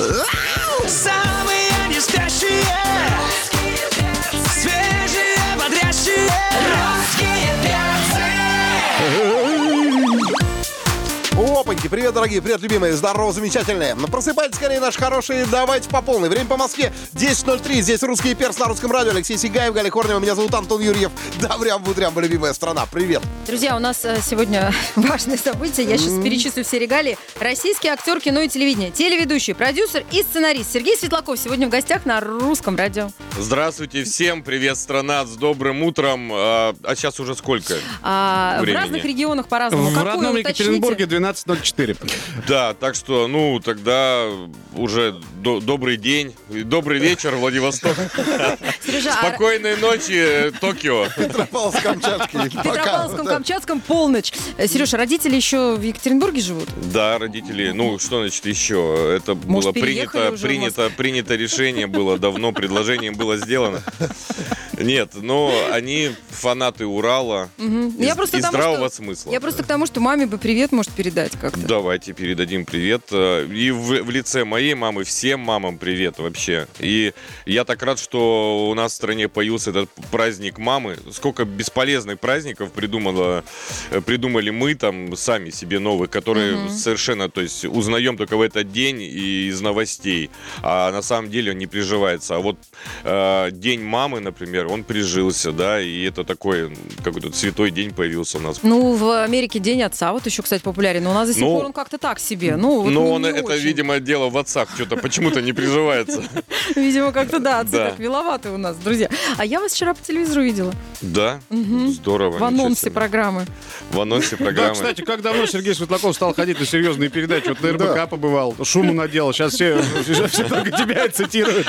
Самые привет, дорогие, привет, любимые, здорово, замечательные. Ну, Просыпайтесь, скорее, наши хорошие, давайте по полной. Время по Москве 10.03, здесь русский перс на русском радио. Алексей Сигаев, Галя Корнева, меня зовут Антон Юрьев. Добрям, будрям, любимая страна, привет. Друзья, у нас э, сегодня важное событие. Я сейчас перечислю все регалии. Российский актер кино и телевидения, телеведущий, продюсер и сценарист Сергей Светлаков сегодня в гостях на русском радио. Здравствуйте всем, привет, страна, с добрым утром. А, а сейчас уже сколько? А, в разных регионах по-разному. В Какой, родном уточните? Екатеринбурге 12.04. Да, так что, ну, тогда уже до- добрый день, и добрый вечер, Владивосток. Сережа, а Спокойной ночи, Токио. Петропавловск-Камчатский. в Петропавловском, Камчатском полночь. Э, Сережа, родители еще в Екатеринбурге живут? Да, родители, ну, что значит еще? Это Может, было принято, принято, принято решение было давно, предложение было сделано. Нет, но они фанаты Урала и, Я просто и к тому, здравого что- смысла. Я просто к тому, что маме бы привет может передать как-то. Давайте передадим привет. Э, И в, в лице моей мамы всем мамам привет вообще. И я так рад, что у нас в стране появился этот праздник мамы. Сколько бесполезных праздников придумала, э, придумали мы там сами себе новых, которые совершенно, то есть узнаем только в этот день и из новостей. А на самом деле он не приживается. А вот э, День мамы, например, он прижился, да, и это такой какой-то святой день появился у нас. Ну, в Америке День отца вот еще, кстати, популярен. Но у нас до сих Ну, пор он как-то так себе. Ну, вот не- он, это, очень. видимо, дело в отцах что-то почему-то не приживается. Видимо, как-то да, отцы Да. так миловаты у нас, друзья. А я вас вчера по телевизору видела. Да, здорово. В анонсе программы. В анонсе Да, программы. кстати, как давно Сергей Светлаков стал ходить на серьезные передачи? Вот на РБК побывал, шуму наделал. Сейчас все, все, все только тебя цитируют.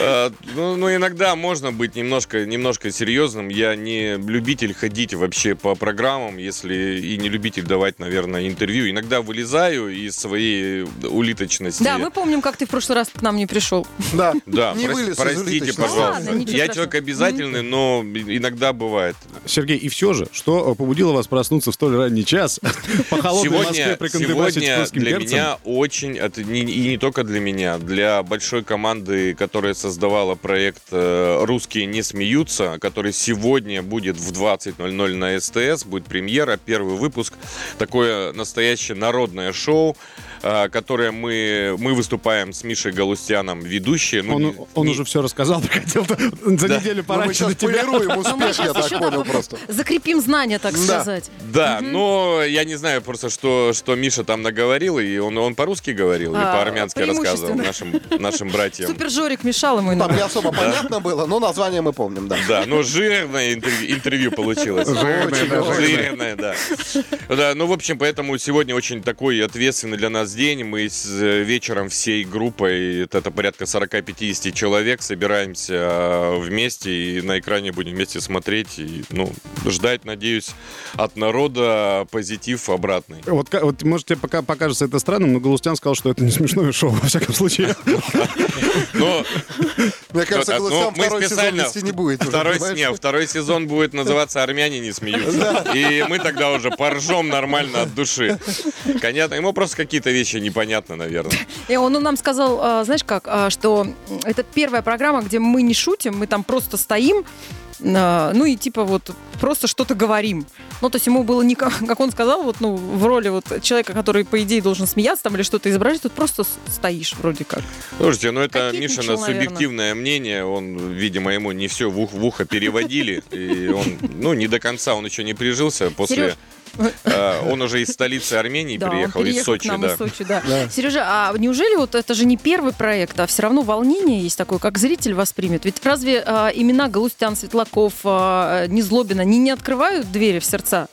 А, ну, ну, иногда можно быть немножко, немножко серьезным. Я не любитель ходить вообще по программам, если и не любитель давать, наверное, интервью. Иногда вылезаю из своей улиточности. Да, мы помним, как ты в прошлый раз к нам не пришел. Да, Да, не вылез простите, пожалуйста. Я человек обязательный, но иногда бывает. Сергей, и все же, что побудило вас проснуться в столь ранний час по холодной Москве Сегодня, приконтрабасить сегодня для меня очень, это не- и не только для меня, для большой команды, которая создавала проект э, «Русские не смеются», который сегодня будет в 20.00 на СТС, будет премьера, первый выпуск, такое настоящее народное шоу, э, которое мы, мы выступаем с Мишей Галустяном, ведущие. Ну, Он, не- он не- уже все рассказал, хотел за неделю Ну, пораньше на тебя. успех, я так понял просто. закрепим знания, так Да. сказать. Да, но я не знаю просто, что, что Миша там наговорил, и он, он по-русски говорил или А, по-армянски рассказывал нашим, нашим братьям. Супер Жорик мешал ему Там не особо понятно было, но название мы помним, да. Да, но жирное интервью, получилось. Жирное, да, да. Да, ну, в общем, поэтому сегодня очень такой ответственный для нас день. Мы с э, вечером всей группой, это, порядка 40-50 человек, собираемся э, вместе и на экране будем вместе смотреть и, ну, ждать, надеюсь, от народа позитив обратный. Вот, вот, может, тебе пока покажется это странным, но Галустян сказал, что это не смешное шоу, во всяком случае. Но Мне кажется, Ну, Галустян мы второй сезон специально вести не будет. второй сезон будет называться «Армяне не смеются». И мы тогда уже поржем нормально от души. Понятно. Ему просто какие-то вещи непонятны, наверное. И он нам сказал, а, знаешь как, а, что это первая программа, где мы не шутим, мы там просто стоим, а, ну и типа вот просто что-то говорим. Ну, то есть ему было не как, он сказал, вот, ну, в роли вот человека, который, по идее, должен смеяться там или что-то изображать, тут просто стоишь вроде как. Слушайте, ну это Мишина наверное. субъективное мнение. Он, видимо, ему не все в, ух- в ухо переводили. И он, ну, не до конца он еще не прижился. После, Серёж, э, он уже из столицы Армении приехал, Сочи, да. из Сочи, да. Сережа, а неужели вот это же не первый проект, а все равно волнение есть такое, как зритель воспримет? Ведь разве а, имена Галустян, Светлаков, а, Незлобина не, не открывают двери в сердца?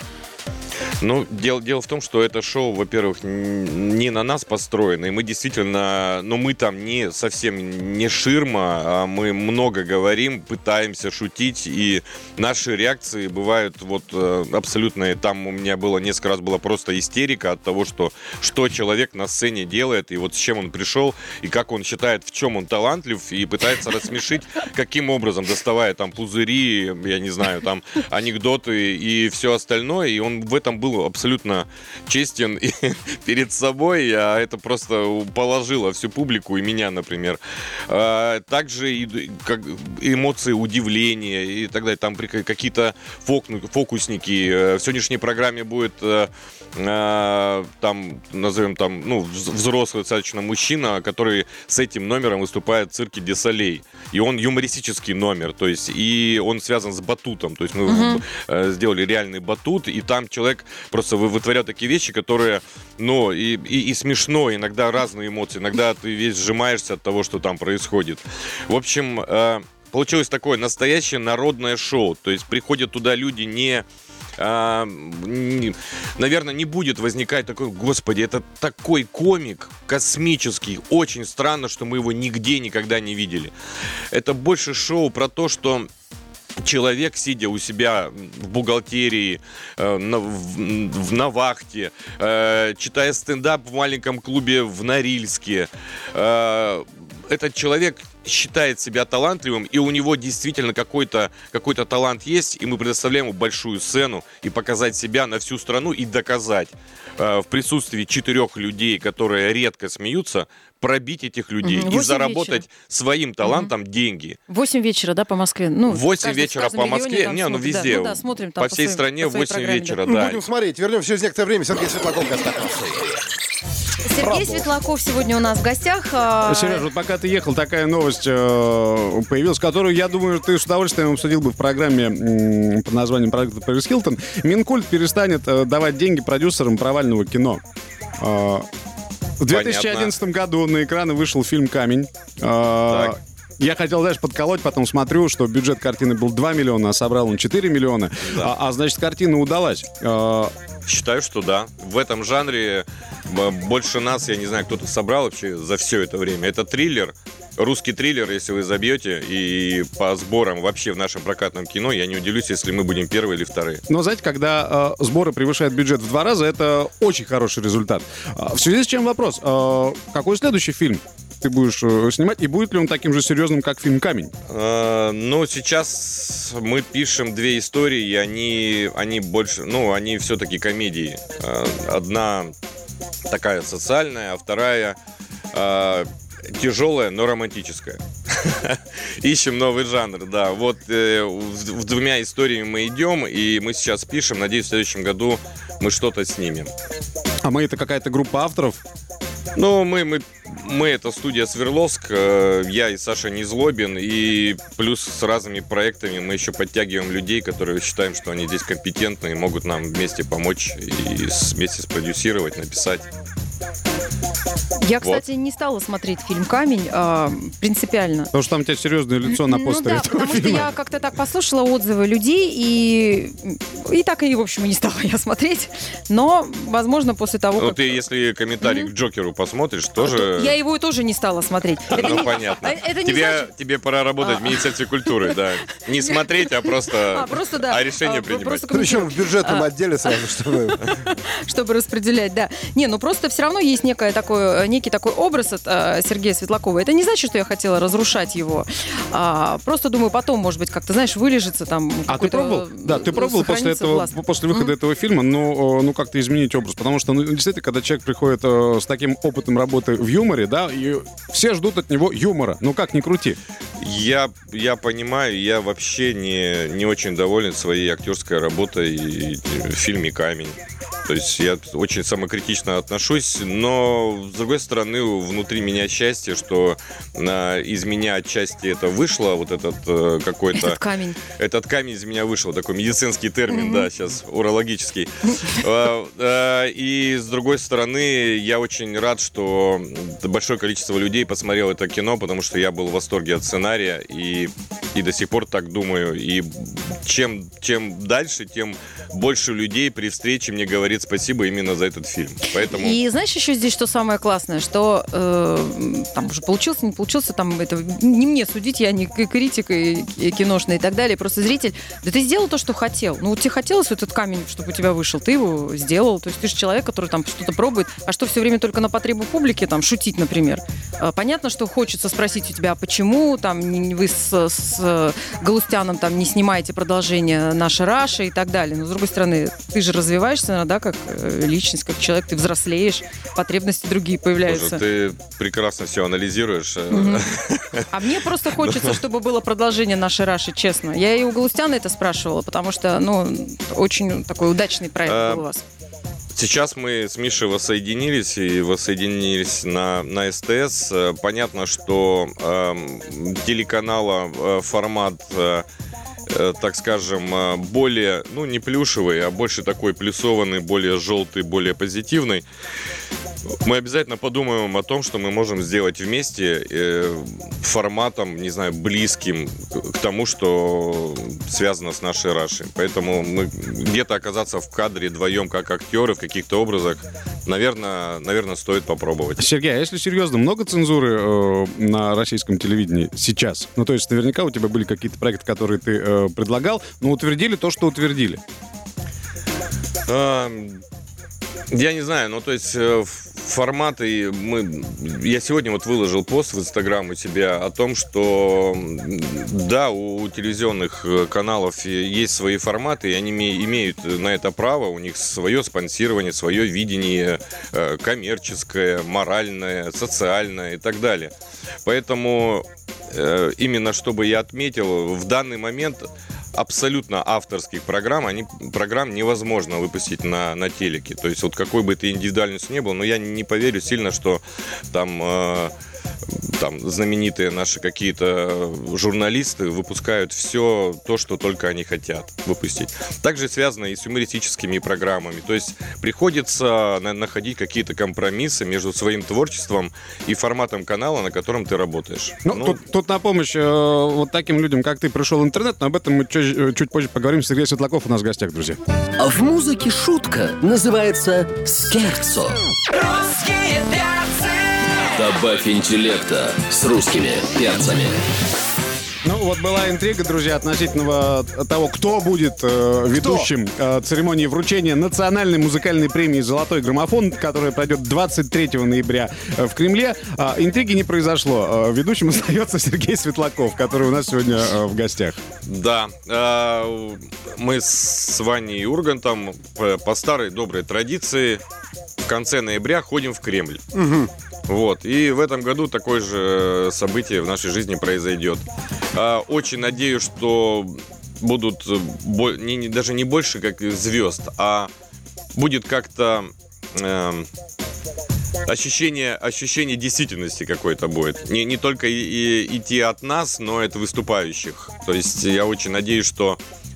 Ну, дело, дело в том, что это шоу, во-первых, не на нас построено, и мы действительно, ну, мы там не совсем не ширма, а мы много говорим, пытаемся шутить, и наши реакции бывают вот э, абсолютно, там у меня было несколько раз была просто истерика от того, что, что человек на сцене делает, и вот с чем он пришел, и как он считает, в чем он талантлив, и пытается рассмешить, каким образом, доставая там пузыри, я не знаю, там анекдоты и все остальное, и он в этом был был абсолютно честен перед собой, а это просто положило всю публику и меня, например. А, Также и как эмоции удивления и так далее. Там какие-то фок- фокусники. Э, В сегодняшней программе будет э, э, там, назовем там, ну, вз- взрослый достаточно мужчина, который с этим номером выступает в цирке Десолей. И он юмористический номер, то есть, и он связан с батутом. То есть мы э, сделали реальный батут, и там человек просто вы- вытворял такие вещи, которые, ну, и, и, и смешно, иногда разные эмоции, иногда ты весь сжимаешься от того, что там происходит. В общем, э, получилось такое настоящее народное шоу. То есть приходят туда люди не а, не- наверное, не будет возникать такой, господи, это такой комик космический, очень странно, что мы его нигде никогда не видели. Это больше шоу про то, что человек, сидя у себя в бухгалтерии, э, на, в, на вахте, э, читая стендап в маленьком клубе в Норильске, э, этот человек считает себя талантливым, и у него действительно какой-то какой талант есть, и мы предоставляем ему большую сцену и показать себя на всю страну и доказать э, в присутствии четырех людей, которые редко смеются, пробить этих людей Мгм. и Восемь заработать вечера. своим талантом деньги. 8 вечера, да, по Москве? Ну, В 8 каждый- в вечера по Москве, не, ну смотрит, да. везде, Ну да, смотрим там по всей своим- стране по своей 8 программе, вечера, да. Ну, да. Будем смотреть. Вернемся через некоторое время. Сергей Светлаков гостях. Сергей. Светлаков сегодня у нас в гостях. а, Сереж, вот пока ты ехал, такая новость э, появилась, которую, я думаю, ты с удовольствием обсудил бы в программе м, под названием «Проект Пэрис Хилтон». Минкульт перестанет э, давать деньги продюсерам провального кино. Э, в 2011 году на экраны вышел фильм «Камень». Э, Так. Я хотел, знаешь, подколоть, потом смотрю, что бюджет картины был 2 миллиона, а собрал он 4 миллиона. Да. А, а значит, картина удалась. Э, Считаю, что да. В этом жанре больше нас, я не знаю, кто-то собрал вообще за все это время. Это триллер, русский триллер, если вы забьете, и по сборам вообще в нашем прокатном кино, я не удивлюсь, если мы будем первые или вторые. Но знаете, когда э, сборы превышают бюджет в два раза, это очень хороший результат. А, в связи с чем вопрос? э, какой следующий фильм ты будешь э, снимать? И будет ли он таким же серьезным, как фильм «Камень»? Э, Ну, сейчас мы пишем две истории, и они, они больше, ну, они все-таки комедии. Э, Одна такая социальная, а вторая тяжелая, но романтическая. Ищем новый жанр, да. Вот э, в, в двумя историями мы идем, и мы сейчас пишем. Надеюсь, в следующем году мы что-то снимем. А мы это какая-то группа авторов? Ну, мы, мы, мы это студия Свердловск, э, я и Саша Незлобин, и плюс с разными проектами мы еще подтягиваем людей, которые считаем, что они здесь компетентны и могут нам вместе помочь и вместе спродюсировать, написать. Я, Вот. кстати, не стала смотреть фильм «Камень» а, принципиально. Потому что там у тебя серьезное лицо на Ну постере да, этого потому что фильма. я как-то так послушала отзывы людей, и, и так и, в общем, и не стала я смотреть. Но, возможно, после того, Ну, как... ты, если комментарий к Джокеру посмотришь, тоже... Я его тоже не стала смотреть. Это Ну, не- понятно. а, Это не тебе, значит- тебе пора работать в Министерстве культуры, да. Не смотреть, а просто, А, просто, да. а решение А, принимать. Причем в бюджетном А. отделе сразу, чтобы... чтобы распределять, да. Не, ну просто все равно есть некое такое, некий такой образ от э, Сергея Светлакова. Это не значит, что я хотела разрушать его. А, просто думаю, потом, может быть, как-то, знаешь, вылежится там. А ты пробовал? Да, ты пробовал после этого, власть. после выхода этого фильма, ну, ну как-то изменить образ, потому что, ну, действительно, когда человек приходит э, с таким опытом работы в юморе, да, и все ждут от него юмора, ну как ни крути. Я, я понимаю, я вообще не, не очень доволен своей актерской работой и в фильме «Камень». То есть я очень самокритично отношусь, но, с другой стороны, внутри меня счастье, что на, из меня отчасти это вышло, вот этот э, какой-то... Этот камень. Этот камень из меня вышел, такой медицинский термин, да, сейчас урологический. Э, э, И с другой стороны, я очень рад, что большое количество людей посмотрело это кино, потому что я был в восторге от сценария и, и до сих пор так думаю. И чем, чем дальше, тем больше людей при встрече мне говорит, говорит спасибо именно за этот фильм. Поэтому... И знаешь еще здесь, что самое классное, что э, там уже получился, не получился, там это не мне судить, я не критик и, и киношный и так далее, просто зритель. Да ты сделал то, что хотел. Ну, тебе хотелось вот этот камень, чтобы у тебя вышел, ты его сделал. То есть ты же человек, который там что-то пробует, а что все время только на потребу публики, там, шутить, например. А, Понятно, что хочется спросить у тебя, а почему там вы с, с Галустяном там не снимаете продолжение «Наша Раша» и так далее. Но, с другой стороны, ты же развиваешься, да, как э, личность, как человек, ты взрослеешь, потребности другие появляются. Боже, ты прекрасно все анализируешь. э, Мгм. А мне просто хочется, чтобы было продолжение нашей Раши, честно. Я и у Галустяна это спрашивала, потому что, ну, очень такой удачный проект А, был у вас. Сейчас мы с Мишей воссоединились и воссоединились на, на СТС. Э, Понятно, что эм, телеканала э, формат, э, э, так скажем, э, более, ну не плюшевый, а больше такой плюсованный, более желтый, более позитивный. Мы обязательно подумаем о том, что мы можем сделать вместе э, форматом, не знаю, близким к тому, что связано с нашей Рашей. Поэтому мы где-то оказаться в кадре вдвоем как актеры в каких-то образах, наверное, наверное, стоит попробовать. Сергей, а если серьезно, много цензуры э, на российском телевидении сейчас? Ну, то есть наверняка у тебя были какие-то проекты, которые ты э, предлагал, но утвердили то, что утвердили. Я не знаю, ну то есть э, форматы мы... Я сегодня вот выложил пост в Инстаграм у тебя о том, что да, у телевизионных э, каналов есть свои форматы, и они име- имеют на это право, у них свое спонсирование, свое видение э, коммерческое, моральное, социальное и так далее. Поэтому именно чтобы я отметил, в данный момент абсолютно авторских программ, они, программ невозможно выпустить на, на телеке. То есть вот какой бы ты индивидуальность ни был, но я не поверю сильно, что там, э, там знаменитые наши какие-то журналисты выпускают все то, что только они хотят выпустить. Также связано и с юмористическими программами. То есть приходится на- находить какие-то компромиссы между своим творчеством и форматом канала, на котором ты работаешь. Ну, Ну, Тут, тут на помощь э, вот таким людям, как ты, пришел интернет, но об этом мы чуть, э, чуть позже поговорим. Сергей Светлаков у нас в гостях, друзья. А В музыке шутка называется скерцо. Перцы Добавь интеллекта с русскими перцами. Ну, вот была интрига, друзья, относительно того, кто будет э, ведущим э, церемонии вручения национальной музыкальной премии «Золотой граммофон», которая пройдет 23 ноября э, в Кремле. А, интриги не произошло. Э, ведущим остается Сергей Светлаков, который у нас сегодня э, в гостях. Да, э, мы с Ваней Ургантом по, по старой доброй традиции в конце ноября ходим в Кремль. Вот, и в этом году такое же событие в нашей жизни произойдет. Э, Очень надеюсь, что будут э, не- даже не больше как звезд, а будет как-то эм, ощущение, ощущение действительности какой-то будет. Не, не только и, и- идти от нас, но от выступающих. То есть я очень надеюсь, что э,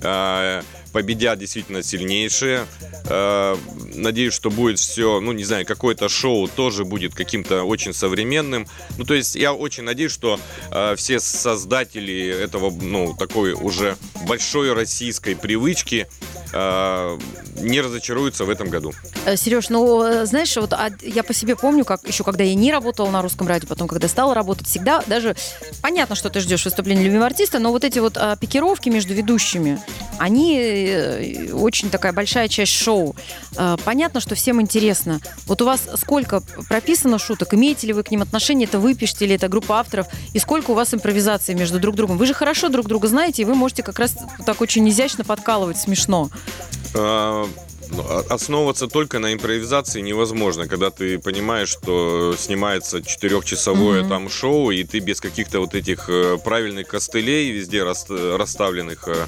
победят действительно сильнейшие. Э, надеюсь, что будет все, ну, не знаю, какое-то шоу тоже будет каким-то очень современным. Ну, то есть я очень надеюсь, что э, все создатели этого, ну, такой уже большой российской привычки э, не разочаруются в этом году. Сереж, ну, э, знаешь, вот а я по себе помню, как еще когда я не работала на русском радио, потом, когда стала работать, всегда даже понятно, что ты ждешь выступления любимого артиста, но вот эти вот а, пикировки между ведущими, они э, очень такая большая часть шоу. А, понятно, что всем интересно. Вот у вас сколько прописано шуток? Имеете ли вы к ним отношение? Это вы пишете или это группа авторов? И сколько у вас импровизации между друг другом? Вы же хорошо друг друга знаете, и вы можете как раз так очень изящно подкалывать, смешно. А, ну, Основываться только на импровизации невозможно, когда ты понимаешь, что снимается четырехчасовое там шоу, и ты без каких-то вот этих э, правильных костылей везде рас- расставленных. э.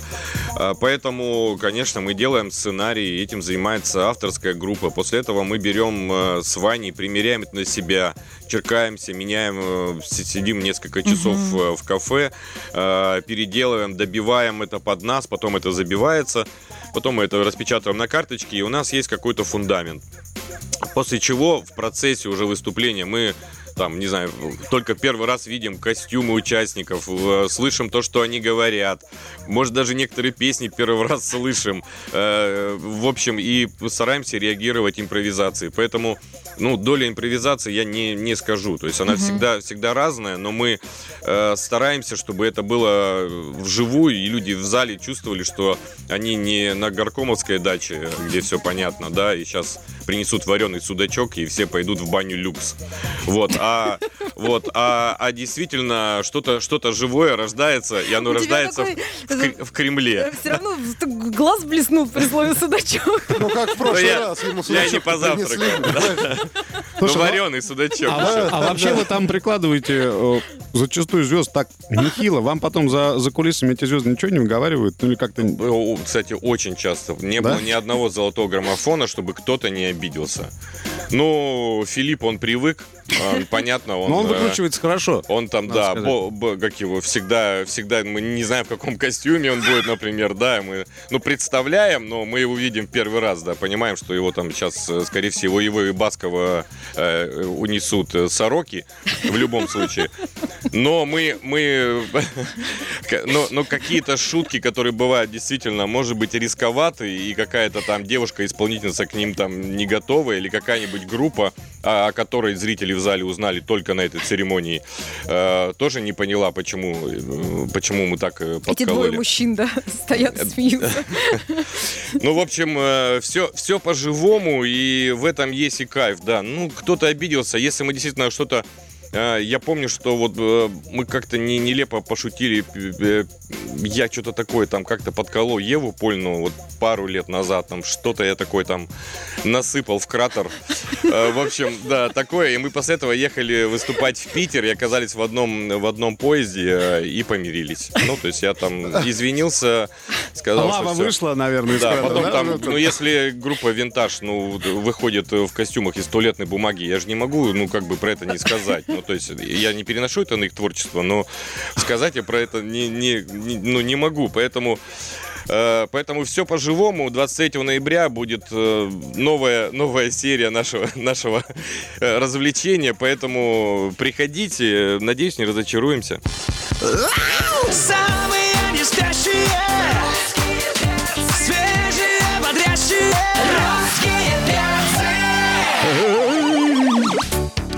А, Поэтому, конечно, мы делаем сценарий, этим занимается авторская группа. После этого мы берем э, с Ваней, примеряем это на себя, черкаемся, меняем, си- сидим несколько часов э, в кафе, переделываем, добиваем это под нас, потом это забивается, потом мы это распечатываем на карточке, и у нас есть какой-то фундамент. После чего в процессе уже выступления мы там, не знаю, только первый раз видим костюмы участников, слышим то, что они говорят. Может, даже некоторые песни первый раз слышим. Э, В общем, и стараемся реагировать импровизацией. Поэтому, ну, доля импровизации я не, не скажу. То есть она всегда, всегда разная, но мы э, стараемся, чтобы это было вживую, и люди в зале чувствовали, что они не на Горкомовской даче, где все понятно, да, и сейчас принесут вареный судачок, и все пойдут в баню люкс. Вот, а, вот, а, а действительно что-то что живое рождается, и оно У рождается в- такой- в, Кре- в Кремле. Все равно глаз блеснул при слове судачок. Ну, как в прошлый я- раз ему я не судачок позавтракал, принесли. Ну, вареный судачок. А, а вообще вы там прикладываете э, зачастую звезд так нехило. Вам потом за, за кулисами эти звезды ничего не выговаривают? Ну или как-то... О, Кстати, очень часто. Не Да? было ни одного золотого граммофона, чтобы кто-то не обиделся. Ну, Филипп, он привык, понятно, он... Но он э, выкручивается хорошо. Он там, да, бо- бо- как его, всегда, всегда, мы не знаем, в каком костюме он будет, например, да, мы, ну, представляем, но мы его видим первый раз, да, понимаем, что его там сейчас, э, скорее всего, его и Баскова э, унесут э, сороки, в любом случае. Но мы, мы, но, но какие-то шутки, которые бывают действительно, может быть, рисковаты, и какая-то там девушка-исполнительница к ним там не готова, или какая-нибудь группа, о, которой зрители в зале узнали только на этой церемонии, э, тоже не поняла, почему, э, почему мы так э, Эти двое подкололи. мужчин, да, стоят смеются. Ну, в общем, все, все по-живому, и в этом есть и кайф, да. Ну, кто-то обиделся, если мы действительно что-то... э, Я помню, что вот э, мы как-то не, нелепо пошутили. э, Я что-то такое там как-то подколол Еву Польну вот пару лет назад. Там что-то я такой там насыпал в кратер. Э, В общем, да, такое. И мы после этого ехали выступать в Питер и оказались в одном, в одном поезде э, и помирились. Ну, то есть я там извинился, сказал, что Лава всё. вышла, наверное, из Да, кратера, потом да? там, ну если группа Винтаж, ну, выходит в костюмах из туалетной бумаги, я же не могу, ну, как бы про это не сказать. Ну, то есть я не переношу это на их творчество, но сказать я про это не, не, не- ну, не могу, поэтому... э, Поэтому все по-живому. 23 ноября будет э, новая, новая серия нашего, нашего э, развлечения. Поэтому приходите. Надеюсь, не разочаруемся. Самые не спящие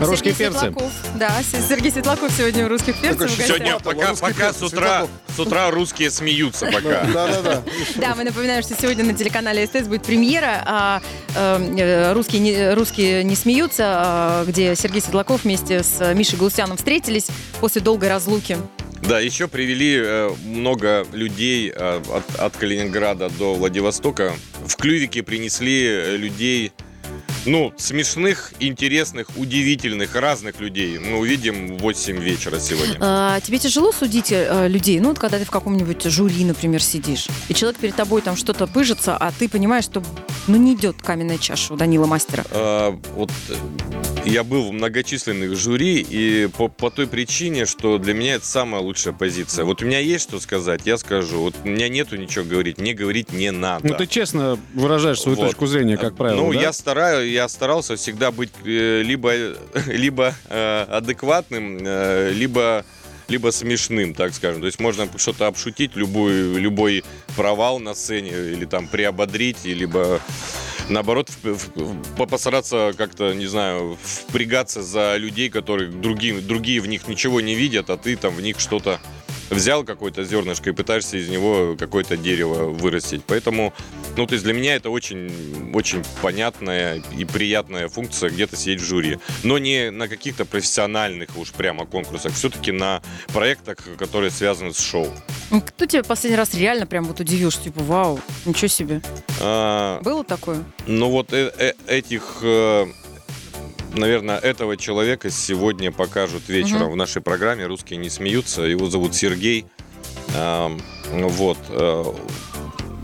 Русские Сергей перцы. Светлаков. Да, Сергей Светлаков сегодня в «Русских перцах». Такой в гостях. Сегодня пока, пока перец, с утра, Светлаков. с утра русские смеются пока. Да-да-да. Да, мы напоминаем, что сегодня на телеканале СТС будет премьера а, э, «Русские, не, «Русские не смеются», а, где Сергей Светлаков вместе с Мишей Галустяном встретились после долгой разлуки. Да, еще привели э, много людей э, от, от Калининграда до Владивостока. В клювике принесли э, людей, ну, смешных, интересных, удивительных, разных людей. Мы увидим в 8 вечера сегодня. А, тебе тяжело судить э, людей? Ну, вот когда ты в каком-нибудь жюри, например, сидишь, и человек перед тобой там что-то пыжится, а ты понимаешь, что ну не идет каменная чаша у Данила Мастера. А, вот э, я был в многочисленных жюри, и по, по той причине, что для меня это самая лучшая позиция. Вот у меня есть что сказать, я скажу. Вот у меня нету ничего говорить, мне говорить не надо. Ну, ты честно выражаешь свою Вот. точку зрения, как правило, Ну, да? я стараюсь, я старался всегда быть э, либо, либо э, адекватным, э, либо либо смешным, так скажем. То есть можно что-то обшутить, любой, любой провал на сцене, или там приободрить, либо наоборот в- в- по- постараться как-то, не знаю, впрягаться за людей, которые другие, другие в них ничего не видят, а ты там в них что-то взял какое-то зернышко и пытаешься из него какое-то дерево вырастить. Поэтому, ну, то есть для меня это очень, очень понятная и приятная функция где-то сидеть в жюри. Но не на каких-то профессиональных уж прямо конкурсах, все-таки на проектах, которые связаны с шоу. Ну, Кто тебя последний раз реально прям вот удивил, что типа, вау, ничего себе. А, Было такое? Ну вот э- э- этих, э, наверное, этого человека сегодня покажут вечером Мгм. в нашей программе «Русские не смеются». Его зовут Сергей. Ам, Вот. э,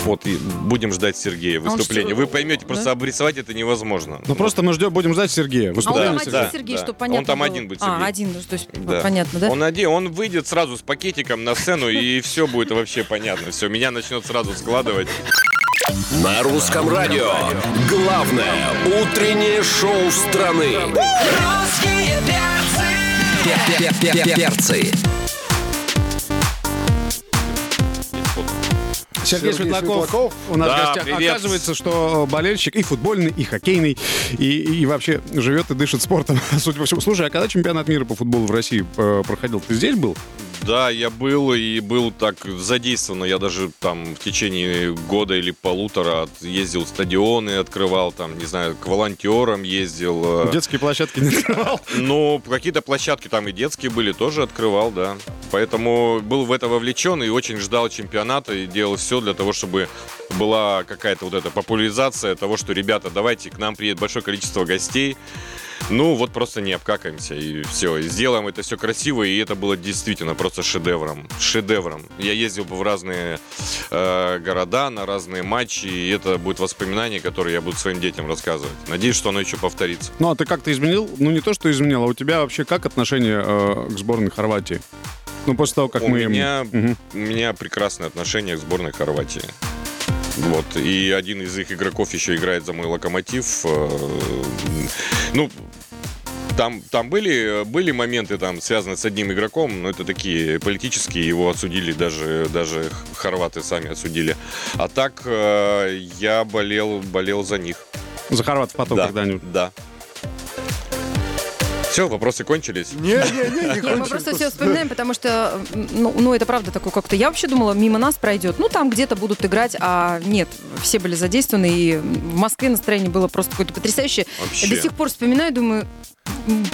Вот, и будем ждать Сергея А выступления. Вы поймете, просто да? обрисовать это невозможно. Ну, просто мы ждем, будем ждать Сергея. А он Выступление там Да, один да, Сергей, да. что понятно Он там было? один будет, А, Сергей. один, ну, то есть Да. понятно, да? Он один, он выйдет сразу с пакетиком на сцену, и все будет вообще понятно. Все, меня начнет сразу складывать. На русском радио. Главное утреннее шоу страны. Русские перцы Перцы. Сергей, Сергей Светлаков, Светлаков. у нас Да, в гостях. привет. Оказывается, что болельщик и футбольный, и хоккейный, и, и вообще живет и дышит спортом, судя по всему. Слушай, а когда чемпионат мира по футболу в России э, проходил, ты здесь был? Да, я был и был так задействован. Я даже там в течение года или полутора ездил в стадионы, открывал там, не знаю, к волонтерам ездил. э, Детские площадки не открывал. Ну, какие-то площадки там и детские были, тоже открывал, да. Поэтому был в это вовлечен и очень ждал чемпионата и делал все для того, чтобы была какая-то вот эта популяризация того, что, ребята, давайте, к нам приедет большое количество гостей. Ну, вот просто не обкакаемся, и все. И сделаем это все красиво, и это было действительно просто шедевром. Шедевром. Я ездил бы в разные э, города, на разные матчи, и это будет воспоминание, которое я буду своим детям рассказывать. Надеюсь, что оно еще повторится. Ну, а ты как-то изменил? Ну, не то, что изменил, а у тебя вообще как отношение э, к сборной Хорватии? Ну, после того, как у мы... меня, Мгм. у меня прекрасное отношение к сборной Хорватии. Вот. И один из их игроков еще играет за мой локомотив. Э, Ну, там, там были, были моменты, там, связанные с одним игроком, но это такие политические, его осудили, даже, даже хорваты сами осудили. А так э, я болел, болел за них. За хорватов потом да, когда-нибудь. да. Все, вопросы кончились. Не-не-не, не Не, мы кончим. просто все вспоминаем, потому что, ну, ну, это правда такое как-то. Я вообще думала, мимо нас пройдет. Ну, там где-то будут играть, а нет, все были задействованы, и в Москве настроение было просто какое-то потрясающее. Вообще. Я до сих пор вспоминаю, думаю,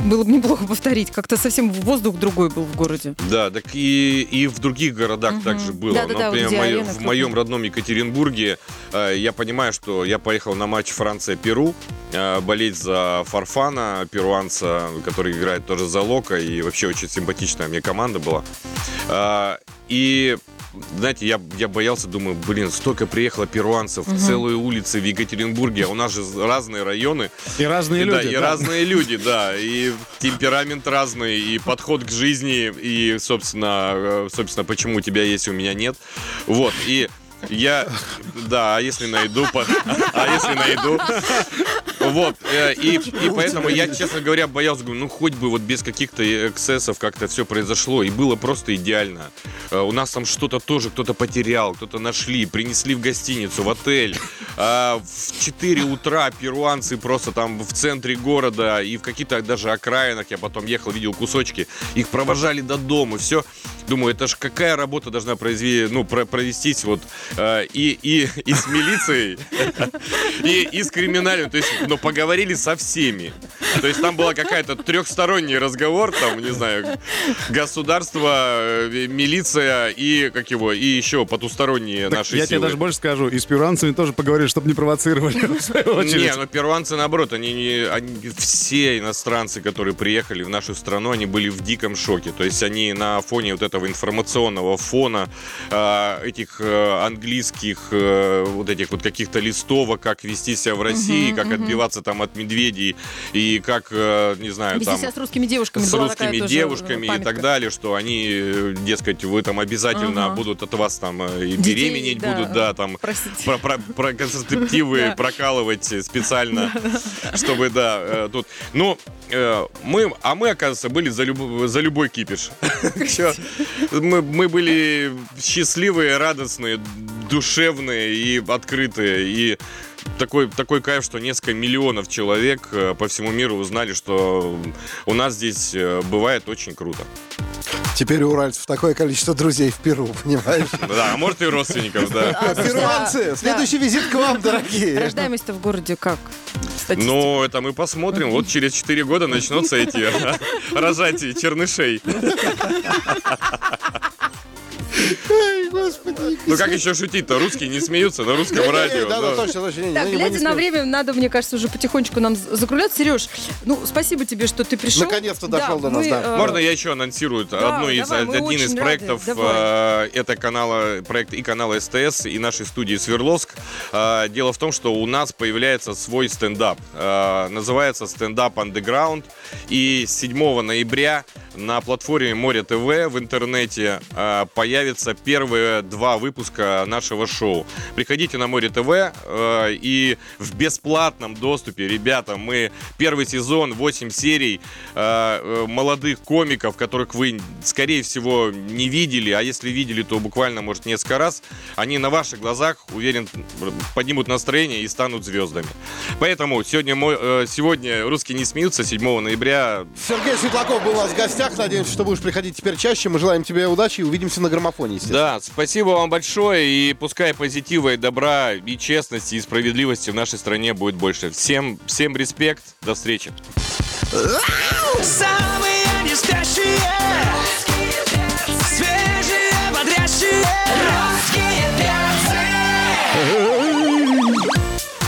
было бы неплохо повторить. Как-то совсем воздух другой был в городе. Да, так и, и в других городах Мгм. также было. Да-да-да, вот Например, моё- арена в моем родном Екатеринбурге э, я понимаю, что я поехал на матч Франция-Перу э, болеть за Фарфана, перуанца, который играет тоже за Лока, и вообще очень симпатичная мне команда была. Э, и знаете, я, я боялся, думаю, блин, столько приехало перуанцев, целые улицы в Екатеринбурге, а у нас же разные районы. И разные И да, люди. и да. разные люди, да, и темперамент разный, и подход к жизни, и, собственно, э, собственно, почему у тебя есть, у меня нет. Вот, и я, да, а если найду, а если найду, вот, э, и, и поэтому я, честно говоря, боялся, говорю, ну, хоть бы вот без каких-то эксцессов как-то все произошло, и было просто идеально. Э, У нас там что-то тоже кто-то потерял, кто-то нашли, принесли в гостиницу, в отель. А В 4 утра перуанцы просто там в центре города и в каких-то даже окраинах, я потом ехал, видел кусочки, их провожали до дома, все. Думаю, это же какая работа должна произвести, ну, про- провестись вот э, и, и, и с милицией, и, и с криминальным, то есть, но поговорили со всеми. То есть там была какая-то трехсторонний разговор, там, не знаю, государство, э, милиция и, как его, и еще потусторонние Так наши я тебе силы. даже больше скажу, и с перуанцами тоже поговорили, чтобы не провоцировали, в свою очередь. Не, ну перуанцы наоборот, они, не- они- все иностранцы, которые приехали в нашу страну, они были в диком шоке. То есть они на фоне вот этого информационного фона э, этих э, английских э, вот этих вот каких-то листовок, как вести себя в России, как отбиваться там от медведей и как, э, не знаю, Вести там с русскими девушками. с русскими девушками и так далее, что они, э, дескать, вы там обязательно Ага. будут от вас там э, и Детей, беременеть да, будут, да, там простите. про, про- про контрацептивы Да. прокалывать специально, чтобы, да, тут. Ну, мы, а мы, оказывается, были за, люб- за любой кипиш. Мы, мы были счастливые, радостные, душевные и открытые, и такой, такой кайф, что несколько миллионов человек э, по всему миру узнали, что у нас здесь э, бывает очень круто. Теперь у уральцев такое количество друзей в Перу, понимаешь? Да, а может и родственников, да. А, Перуанцы, следующий визит к вам, дорогие. Рождаемость-то в городе как? Ну, это мы посмотрим. Вот через 4 года начнутся эти рожатия чернышей. Ой, господи. Ну как еще шутить-то? Русские не смеются на русском радио. Да, да, но- точно, точно. Так, глядя на время, надо, мне кажется, уже потихонечку нам закругляться. Сереж, ну, спасибо тебе, что ты пришел. Наконец-то дошел до нас, да. э, Можно я еще анонсирую Да, одну из, один из проектов э, это канала проект и канала СТС и нашей студии Свердловск. Э, дело в том, что у нас появляется свой стендап. Называется стендап Underground. И с 7 ноября на платформе Море ТВ в интернете э, появятся первые два выпуска нашего шоу. Приходите на Море ТВ э, и в бесплатном доступе, ребята, мы первый сезон, 8 серий э, э, молодых комиков, которых вы, скорее всего, не видели, а если видели, то буквально, может, несколько раз, они на ваших глазах, уверен, поднимут настроение и станут звездами. Поэтому сегодня, мой, э, сегодня «Русские не смеются» 7 ноября Сергей Светлаков был у нас в гостях. Надеемся, что будешь приходить теперь чаще. Мы желаем тебе удачи и увидимся на граммофоне. Да, спасибо вам большое, и пускай позитива и добра, и честности, и справедливости в нашей стране будет больше. Всем, всем респект, до встречи. Самые не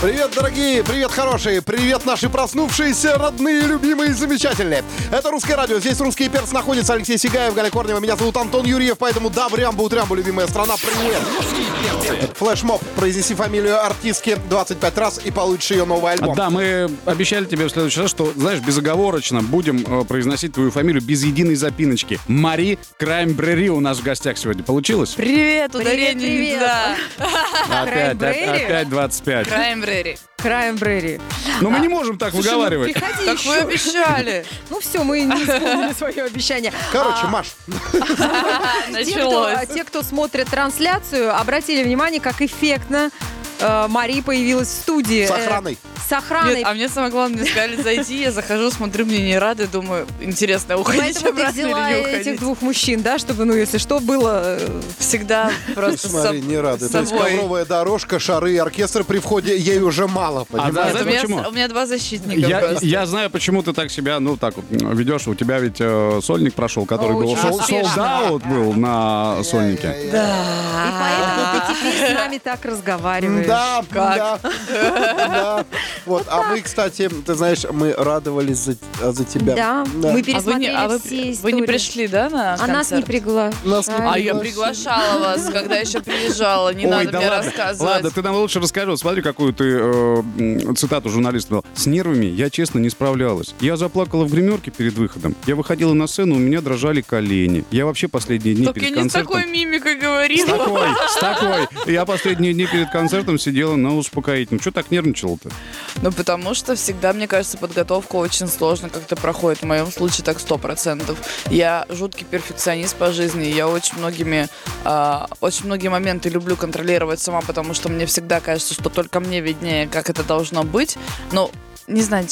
Привет, дорогие, привет, хорошие, привет, наши проснувшиеся, родные, любимые, замечательные. Это «Русское радио», здесь «Русский перс» находится Алексей Сигаев, Галя Корнева, меня зовут Антон Юрьев, поэтому да, брямбу, трямбу, любимая страна, привет. Флешмоб, произнеси фамилию артистки 25 раз и получишь ее новый альбом. Да, мы обещали тебе в следующий раз, что, знаешь, безоговорочно будем э, произносить твою фамилию без единой запиночки. Мари Краймбрери у нас в гостях сегодня. Получилось? Привет, Привет, ударение не привет. туда. Опять, опять 25. Краймбрери. Краем Брери. Но мы не можем так Слушай, ну, выговаривать. приходи Как вы еще. обещали. Ну все, мы не исполнили свое обещание. Короче, Маш, Те кто, Началось. те, кто смотрит трансляцию, обратили внимание, как эффектно э, Мари появилась в студии. с Э, охраной. с охраной. Нет, а мне самое главное, мне сказали зайти, я захожу, смотрю, мне не рады, думаю, интересно, уходить Поэтому ты обратно взяла или не этих уходить. двух мужчин, да, чтобы, ну, если что, было... э, Всегда просто Смотри, не рады. То есть ковровая дорожка, шары и оркестр при входе ей уже мало, А, да, понимаешь? Нет, у, меня, у меня два защитника Я, знаю, почему ты так себя, ну, так ведешь. У тебя ведь э, сольник прошел, который был sold out был на сольнике. И поэтому ты теперь с нами так разговариваешь. Да, Как? да, да. Вот, а мы, кстати, ты знаешь, мы радовались за, а, за тебя. Да, мы А вы, пересмотрели не, а вы, все вы истории. не пришли, да, на А нас не приглашали. Нас не А я приглашала вас, когда еще приезжала, не Ой, надо да мне ладно. рассказывать. Ладно, ты нам лучше расскажи. Смотри, какую ты э, цитату журналиста дал. С нервами я, честно, не справлялась. Я заплакала в гримерке перед выходом. Я выходила на сцену, у меня дрожали колени. Я вообще последние дни Так я перед не с концертом... такой мимикой С говорила. такой, с такой. Я последние дни перед концертом сидела на успокоительном. Что так нервничала-то? Ну, потому что всегда, мне кажется, подготовка очень сложно как-то проходит. В моем случае так сто процентов. Я жуткий перфекционист по жизни. Я очень многими, а, очень многие моменты люблю контролировать сама, потому что мне всегда кажется, что только мне виднее, как это должно быть. Но не знаю,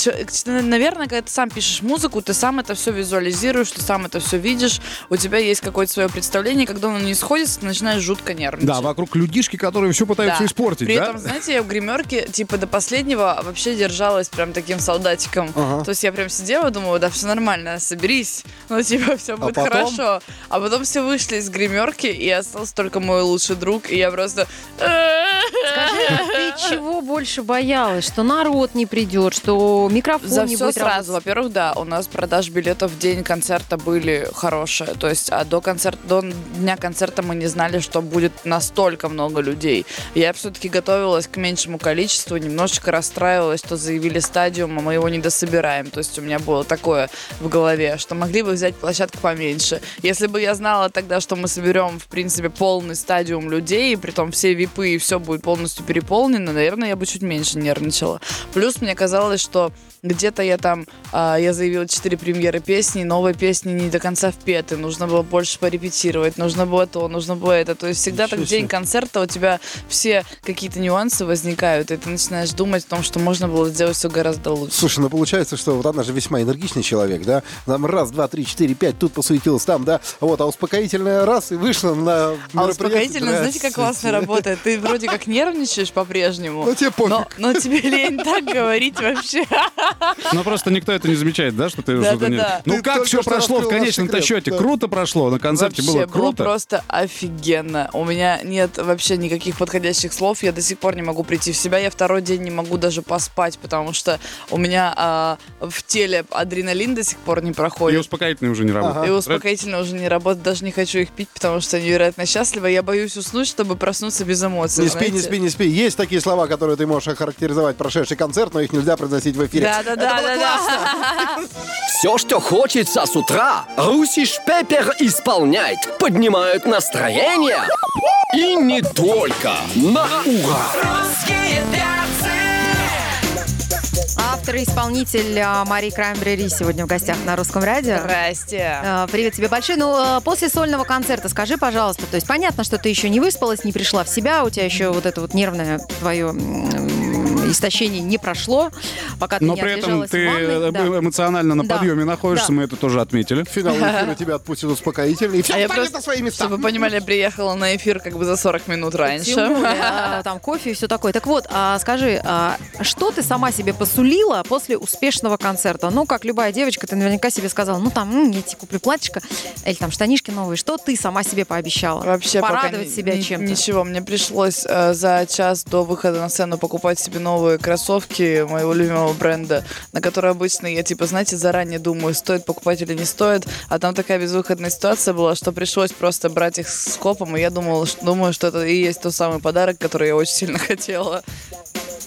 наверное, когда ты сам пишешь музыку, ты сам это все визуализируешь, ты сам это все видишь, у тебя есть какое-то свое представление, когда оно не сходится, ты начинаешь жутко нервничать. Да, вокруг людишки, которые все пытаются Да. испортить, При да? этом, знаете, я в гримерке, типа, до последнего вообще держалась прям таким солдатиком. Ага. То есть я прям сидела, думала, да, все нормально, соберись. Ну, типа, все будет потом? хорошо. А потом все вышли из гримерки, и остался только мой лучший друг, и я просто... Скажи, а ты чего больше боялась? Что народ не придет, что микрофон За не все будет сразу. Во-первых, да, у нас продаж билетов в день концерта были хорошие. То есть, а до концерта, до дня концерта мы не знали, что будет настолько много людей. Я все-таки готовилась к меньшему количеству, немножечко расстраивалась, что заявили стадиум, а мы его не дособираем. То есть у меня было такое в голове, что могли бы взять площадку поменьше. Если бы я знала тогда, что мы соберем, в принципе, полный стадиум людей, и притом все випы и все будет полностью переполнено, наверное, я бы чуть меньше нервничала. Плюс мне казалось, что где-то я там, а, я заявила четыре премьеры песни, новые песни не до конца впеты, нужно было больше порепетировать, нужно было то, нужно было это. То есть всегда так Ничего в день концерта у тебя все какие-то нюансы возникают, и ты начинаешь думать о том, что можно было сделать все гораздо лучше. Слушай, ну получается, что вот она же весьма энергичный человек, да? Там раз, два, три, четыре, пять, тут посуетилась, там, да? Вот, а успокоительная раз и вышла на А мероприятие. успокоительно, знаете, как классно работает? Ты вроде как нервничаешь по-прежнему, Ну тебе пофиг. но, но тебе лень так говорить вообще. Ну, просто никто это не замечает, да, что ты Да, что-то да, не... Ну, Ты как все прошло в конечном-то счете? да. Круто прошло, на концерте Вообще было круто. просто офигенно. У меня нет вообще никаких подходящих слов. Я до сих пор не могу прийти в себя. Я второй день не могу даже поспать, потому что у меня а, в теле адреналин до сих пор не И проходит. успокоительные уже не работают. И успокоительно уже не работает, даже не хочу их пить, потому что невероятно счастлива. Я боюсь уснуть, чтобы проснуться без эмоций. Не спи, не спи, не спи. Есть такие слова, которые ты можешь охарактеризовать прошедший концерт, но их нельзя произносить в эфире. Да, да, да, да. Все, что хочется с утра, Русиш Пеппер исполняет. Поднимают настроение. И не только. На ура! Русские перцы. Автор и исполнитель а, Мари Краймбрери сегодня в гостях на русском радио. Здрасте. А, Привет тебе большой. Ну, а, после сольного концерта скажи, пожалуйста, то есть понятно, что ты еще не выспалась, не пришла в себя, у тебя еще вот это вот нервное твое истощение не прошло, пока ты Но не при этом ты в ванной. э, Да. эмоционально на Да. подъеме находишься, Да. мы это тоже отметили. Финал эфира тебя отпустит успокоительный. И все А я просто, на свои места. чтобы вы понимали, я приехала на эфир как бы за 40 минут раньше. Более, а, там кофе и все такое. Так вот, а, скажи, а, что ты сама себе посулила после успешного концерта? Ну, как любая девочка, ты наверняка себе сказала, ну там, я тебе куплю платьишко или там штанишки новые. Что ты сама себе пообещала? Вообще Порадовать себя чем-то? Ничего, мне пришлось э, за час до выхода на сцену покупать себе новые кроссовки моего любимого бренда, на которые обычно я, типа, знаете, заранее думаю, стоит покупать или не стоит. А там такая безвыходная ситуация была, что пришлось просто брать их с копом, и я думала, что, думаю, что это и есть тот самый подарок, который я очень сильно хотела.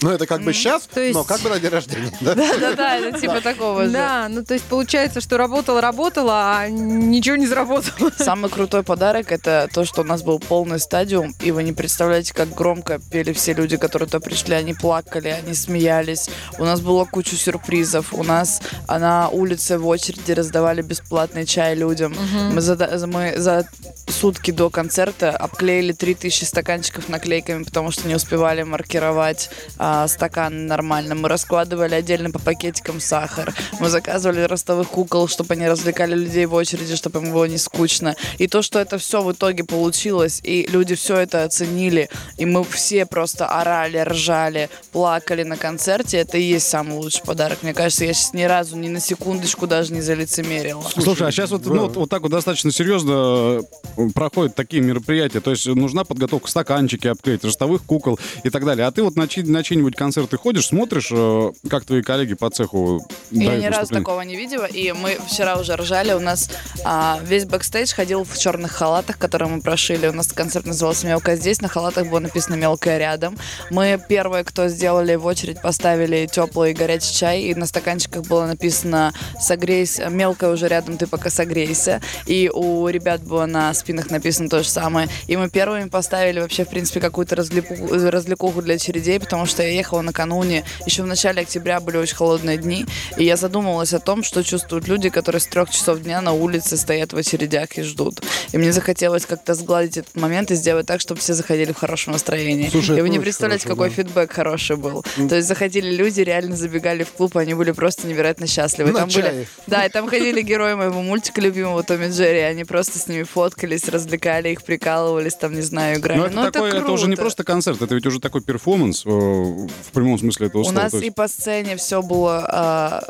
Ну, это как бы сейчас, то есть- но как бы на день рождения. да? Да-да-да, это типа такого же. Да, ну то есть получается, что работала, работала, а ничего не заработала. Самый крутой подарок это то, что у нас был полный стадиум, и вы не представляете, как громко пели все люди, которые туда пришли. Они плакали, они смеялись. У нас было кучу сюрпризов. У нас а, на улице в очереди раздавали бесплатный чай людям. Мы, за, мы за сутки до концерта обклеили 3000 стаканчиков наклейками, потому что не успевали маркировать а, стакан нормально. Мы раскладывали отдельно по пакетикам сахар. Мы заказывали ростовых кукол, чтобы они развлекали людей в очереди, чтобы им было не скучно. И то, что это все в итоге получилось, и люди все это оценили, и мы все просто орали, ржали, плакали на концерте, это и есть самый лучший подарок. Мне кажется, я сейчас ни разу, ни на секундочку даже не залицемерила. Слушай, а сейчас вот, ну, вот, вот так вот достаточно серьезно э, проходят такие мероприятия. То есть нужна подготовка стаканчики обклеить, ростовых кукол и так далее. А ты вот на, чьи- на чьи-нибудь концерты ходишь, смотришь, э, как твои коллеги по цеху Я ни разу такого не видела, и мы вчера уже ржали. У нас а, весь бэкстейдж ходил в черных халатах, которые мы прошили. У нас концерт назывался «Мелкая здесь», на халатах было написано «Мелкая рядом». Мы первые, кто сделали в очередь, поставили теплый и горячий чай, и на стаканчиках было написано «Согрейся», «Мелкая уже рядом, ты пока согрейся». И у ребят было на спинах написано то же самое. И мы первыми поставили вообще, в принципе, какую-то развлеку- развлекуху для очередей, потому что я ехала накануне, еще в начале октября были очень холодные дни, и я задумывалась о том, что чувствуют люди, которые с трех часов дня на улице стоят в очередях и ждут. И мне захотелось как-то сгладить этот момент и сделать так, чтобы все заходили в хорошем настроении. Слушай, и это вы не представляете, хорошо, какой да. фидбэк хороший был. То есть заходили люди, реально забегали в клуб, они были просто невероятно счастливы. На там чае. были, да, и там ходили герои моего мультика любимого Томи Джерри, они просто с ними фоткались, развлекали их, прикалывались, там, не знаю, играли. Но это, Ну, такой, это уже не круто. просто концерт, это ведь уже такой перформанс э, в прямом смысле этого У слова. нас То есть- и по сцене все было а,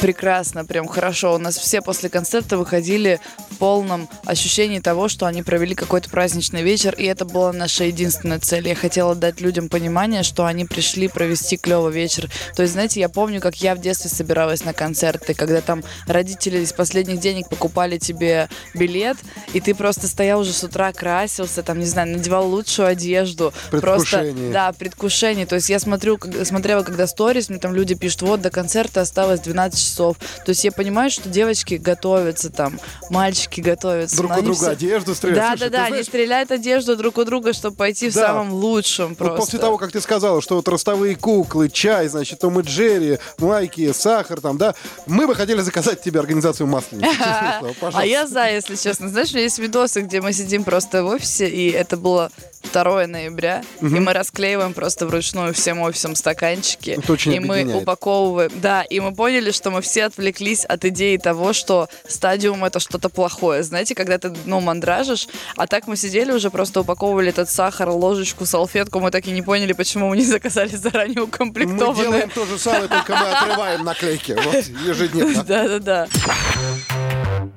прекрасно, прям хорошо. У нас все после концерта выходили в полном ощущении того, что они провели какой-то праздничный вечер, и это была наша единственная цель. Я хотела дать людям понимание, что они пришли провести клевый вечер. То есть, знаете, я помню, как я в детстве собиралась на концерты, когда там родители из последних денег покупали тебе билет, и ты просто стоял уже с утра, красился, там, не знаю, надевал лучшую одежду. Просто, да, предвкушение. То есть я смотрю, как- смотрела, когда сторис, мне там люди пишут, вот до концерта осталось 12 часов. То есть я понимаю, что девочки готовятся там, мальчики готовятся. Друг у друга все- одежду стреляют. Да, Слушай, да, ты да, они стреляют одежду друг у друга, чтобы пойти в Да. самом лучшем Вот просто. после того, как ты сказала, что вот ростовые куклы, чай, значит, Том и Джерри, майки, сахар там, да, мы бы хотели заказать тебе организацию масленицы. А я за, если честно. Знаешь, у меня есть видосы, где мы сидим просто в офисе, и это было 2 ноября, и мы расклеиваем просто вручную всем офисом стаканчики. Это очень и мы объединяет. упаковываем. Да, и мы поняли, что мы все отвлеклись от идеи того, что стадиум это что-то плохое. Знаете, когда ты, ну, мандражишь, а так мы сидели уже, просто упаковывали этот сахар, ложечку, салфетку, мы так и не поняли, почему мы не заказали заранее Мы укомплектованные. делаем то же самое, только мы отрываем наклейки. Вот, ежедневно. Да-да-да.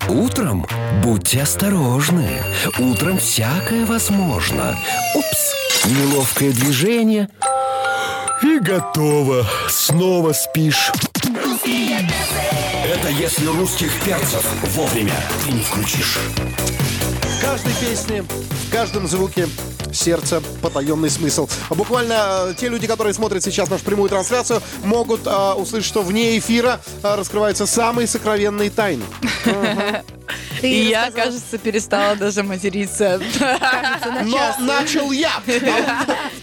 Утром будьте осторожны. Утром всякое возможно. Упс, неловкое движение. И готово. Снова спишь. Это если русских перцев вовремя ты не включишь. В каждой песне, в каждом звуке сердца потаенный смысл. Буквально э, те люди, которые смотрят сейчас нашу прямую трансляцию, могут э, услышать, что вне эфира э, раскрываются самые сокровенные тайны. И я, кажется, перестала даже материться. Но начал я!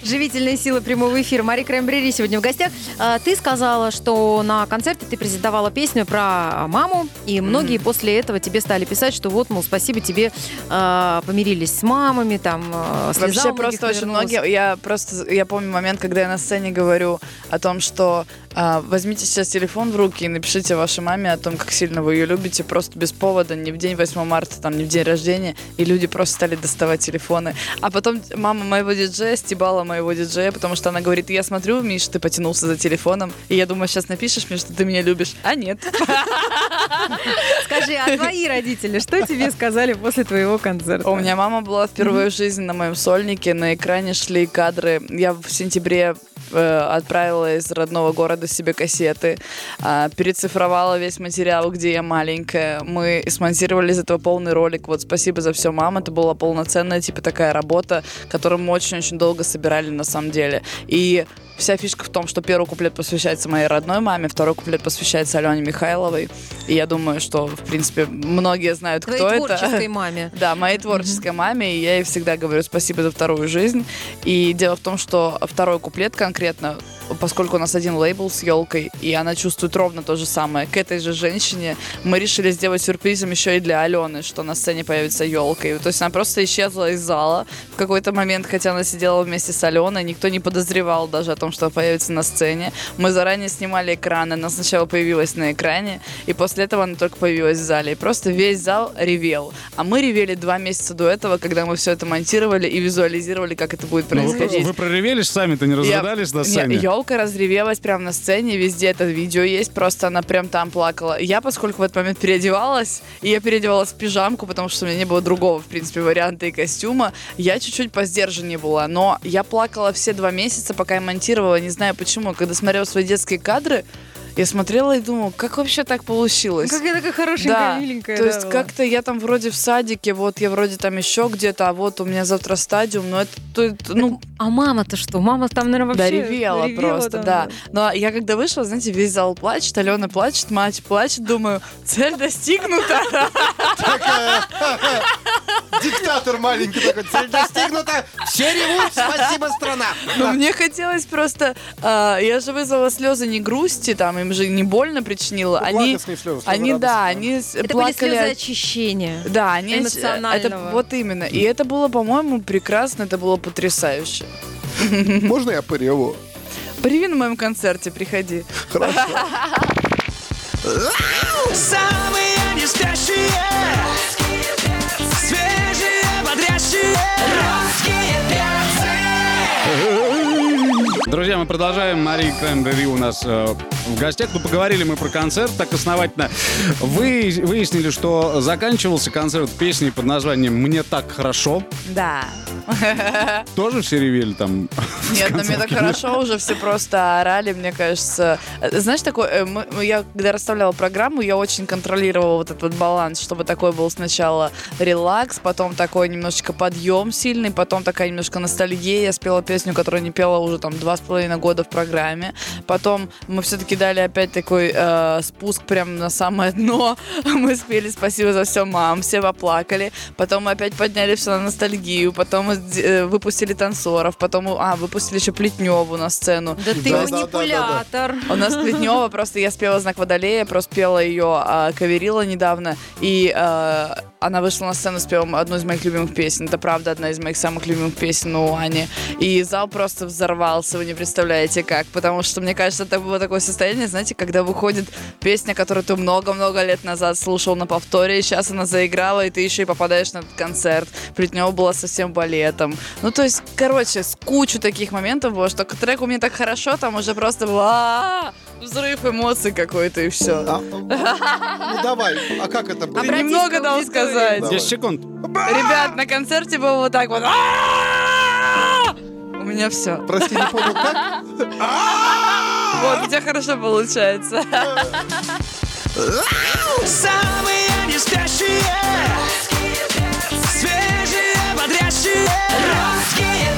Живительные силы прямого эфира. Мари Крэмбрери сегодня в гостях. А, Ты сказала, что на концерте ты презентовала песню про маму, и многие после этого тебе стали писать, что вот, мол, спасибо тебе, а, помирились с мамами, там, а, слеза Вообще просто очень многие. Я просто я помню момент, когда я на сцене говорю о том, что а, возьмите сейчас телефон в руки и напишите вашей маме о том, как сильно вы ее любите, просто без повода, не в день 8 марта, там, не в день рождения, и люди просто стали доставать телефоны. А потом мама моего диджея стебала моего диджея, потому что она говорит, я смотрю, Миш, ты потянулся за телефоном, и я думаю, сейчас напишешь мне, что ты меня любишь. А нет. Скажи, а твои родители, что тебе сказали после твоего концерта? У меня мама была впервые в жизни на моем сольнике. На экране шли кадры. Я в сентябре э, отправила из родного города себе кассеты, а, перецифровала весь материал, где я маленькая. Мы смонтировали из этого полный ролик. Вот спасибо за все, мама. Это была полноценная, типа, такая работа, которую мы очень-очень долго собирали на самом деле. И вся фишка в том, что первый куплет посвящается моей родной маме, второй куплет посвящается Алене Михайловой. И я думаю, что, в принципе, многие знают, Твоей кто это. творческой маме. Да, моей творческой маме, и я ей всегда говорю спасибо за вторую жизнь. И дело в том, что второй куплет конкретно, поскольку у нас один лейбл с елкой, и она чувствует ровно то же самое к этой же женщине, мы решили сделать сюрпризом еще и для Алены, что на сцене появится елка. И, то есть она просто исчезла из зала в какой-то момент, хотя она сидела вместе с Аленой, никто не подозревал даже о том, что появится на сцене. Мы заранее снимали экраны, она сначала появилась на экране, и после этого она только появилась в зале. И просто весь зал ревел. А мы ревели два месяца до этого, когда мы все это монтировали и визуализировали, как это будет Ну, вы, происходить. вы проревелись сами-то, не разрыдались на сцене? Елка разревелась прямо на сцене, везде это видео есть, просто она прям там плакала. Я, поскольку в этот момент переодевалась, и я переодевалась в пижамку, потому что у меня не было другого, в принципе, варианта и костюма, я чуть-чуть посдержаннее была, но я плакала все два месяца, пока я монтировала, не знаю почему. Когда смотрела свои детские кадры, я смотрела и думала, как вообще так получилось? Какая такая хорошенькая, Да, миленькая. то да, есть была. как-то я там вроде в садике, вот я вроде там еще где-то, а вот у меня завтра стадиум, но это, то- это, ну, А мама-то что? Мама там, наверное, да, вообще... ревела, просто, там, да. Но я когда вышла, знаете, весь зал плачет, Алена плачет, мать плачет, думаю, цель достигнута. Диктатор маленький такой, цель достигнута, все ревут, спасибо, страна. Но мне хотелось просто... а, я же вызвала слезы не грусти, там, им же не больно причинила. Ну, Они, слезы, слезы они, да, они с- Это были плакали... слезы очищения. Да, они... Это эмоционального. вот именно. И это было, по-моему, прекрасно, это было потрясающе. Можно я пореву? Приви на моем концерте, приходи. Самые не спящие Свежие, бодрящие Русские перцы Друзья, мы продолжаем. Мария Крэмбери у нас э, в гостях. Ну, поговорили мы про концерт так основательно. Вы выяснили, что заканчивался концерт песней под названием «Мне так хорошо». Да. Тоже все ревели там? Нет, ну мне так хорошо уже все просто орали, мне кажется. Знаешь, такой, э, я когда расставляла программу, я очень контролировала вот этот баланс, чтобы такой был сначала релакс, потом такой немножечко подъем сильный, потом такая немножко ностальгия. Я спела песню, которую не пела уже там два с половиной года в программе. Потом мы все-таки дали опять такой э, спуск прям на самое дно. Мы спели «Спасибо за все, мам», все поплакали. Потом мы опять подняли все на ностальгию. Потом мы э, выпустили танцоров. Потом, а, выпустили еще Плетневу на сцену. Да ты Да, да, да, да, да. манипулятор. У нас Плетнева, просто я спела «Знак Водолея», просто пела ее, а, каверила недавно, и а, она вышла на сцену, спела одну из моих любимых песен. Это правда одна из моих самых любимых песен у Ани. И зал просто взорвался, вы не представляете как, потому что, мне кажется, это было такое состояние, знаете, когда выходит песня, которую ты много-много лет назад слушал на повторе, и сейчас она заиграла, и ты еще и попадаешь на этот концерт. Плетнева была совсем балетом. Ну, то есть, короче, с кучу таких моментов было, что к треку мне так хорошо, там уже просто «Ва!» взрыв эмоций какой-то, и все. А, ну давай, а как это было? Ты Обратись немного дал аудитории. Сказать. 10 секунд. Ребят, на концерте было вот так вот. У меня все. Прости, не понял, как? Вот, у тебя хорошо получается. Самые не спящие Свежие, бодрящие Русские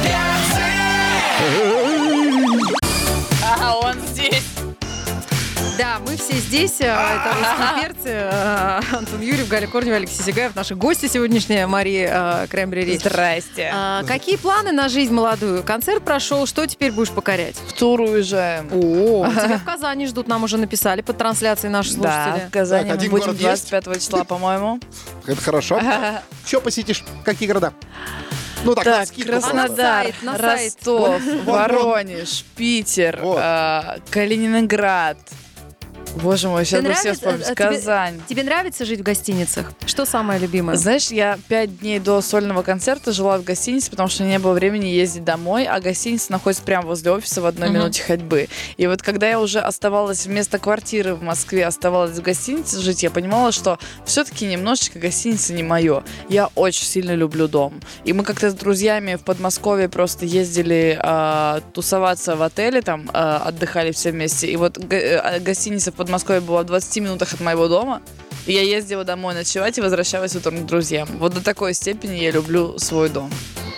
Да, мы все здесь. э, Это русские перцы. э, Антон Юрьев, Галя Корнева, Алексей Сигаев. Наши гости сегодняшние, Мария э, Крэмбрери. Здрасте. А, Какие планы на жизнь молодую? Концерт прошел, что теперь будешь покорять? В тур уезжаем. О, тебя в Казани ждут, нам уже написали под трансляцией наши Да, слушатели. в Казани Так, мы будем город есть? 25 числа, по-моему. Это хорошо. Что посетишь? Какие города? Ну так, на Так, скидку Краснодар, сайт, на сайт. Ростов, Вот, вот. Воронеж, Питер, Вот. а, Калининград. Боже мой, сейчас Тебе бы все вспомнить. а тебе- Казань. Тебе нравится жить в гостиницах? Что самое любимое? Знаешь, я пять дней до сольного концерта жила в гостинице, потому что не было времени ездить домой, а гостиница находится прямо возле офиса в одной Мгм. минуте ходьбы. И вот когда я уже оставалась вместо квартиры в Москве, оставалась в гостинице жить, я понимала, что все-таки немножечко гостиница не мое. Я очень сильно люблю дом. И мы как-то с друзьями в Подмосковье просто ездили а, тусоваться в отеле, там а, отдыхали все вместе. И вот э, гостиница в Подмосковье была в 20 минутах от моего дома. И я ездила домой ночевать и возвращалась утром к друзьям. Вот до такой степени я люблю свой дом.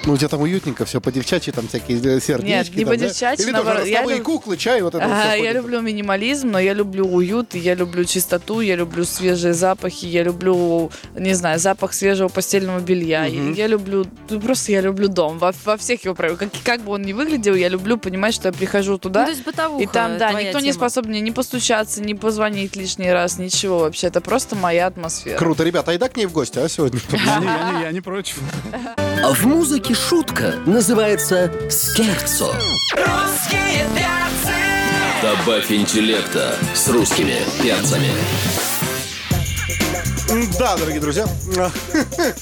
Ну, у тебя там уютненько, все по-девчачьи, там всякие э, сердечки. Нет, не там, да? по-девчачьи, Или наоборот, тоже я люб- куклы, чай, вот это вот Ага, всё я ходит. люблю минимализм, но я люблю уют, я люблю чистоту, я люблю свежие запахи, я люблю, не знаю, запах свежего постельного белья. Я, я люблю, ну, просто я люблю дом во, во всех его проявлениях. Как, как бы он ни выглядел, я люблю понимать, что я прихожу Ну, туда, то есть бытовуха и там, да, никто не тема. способен мне не постучаться, не позвонить лишний раз, ничего вообще. Это просто моя атмосфера. Круто, ребята, айда к ней в гости, а сегодня? Не- не- я не против. А в музыке шутка называется «Скерцо». Русские перцы Добавь интеллекта с русскими перцами. Да, дорогие друзья.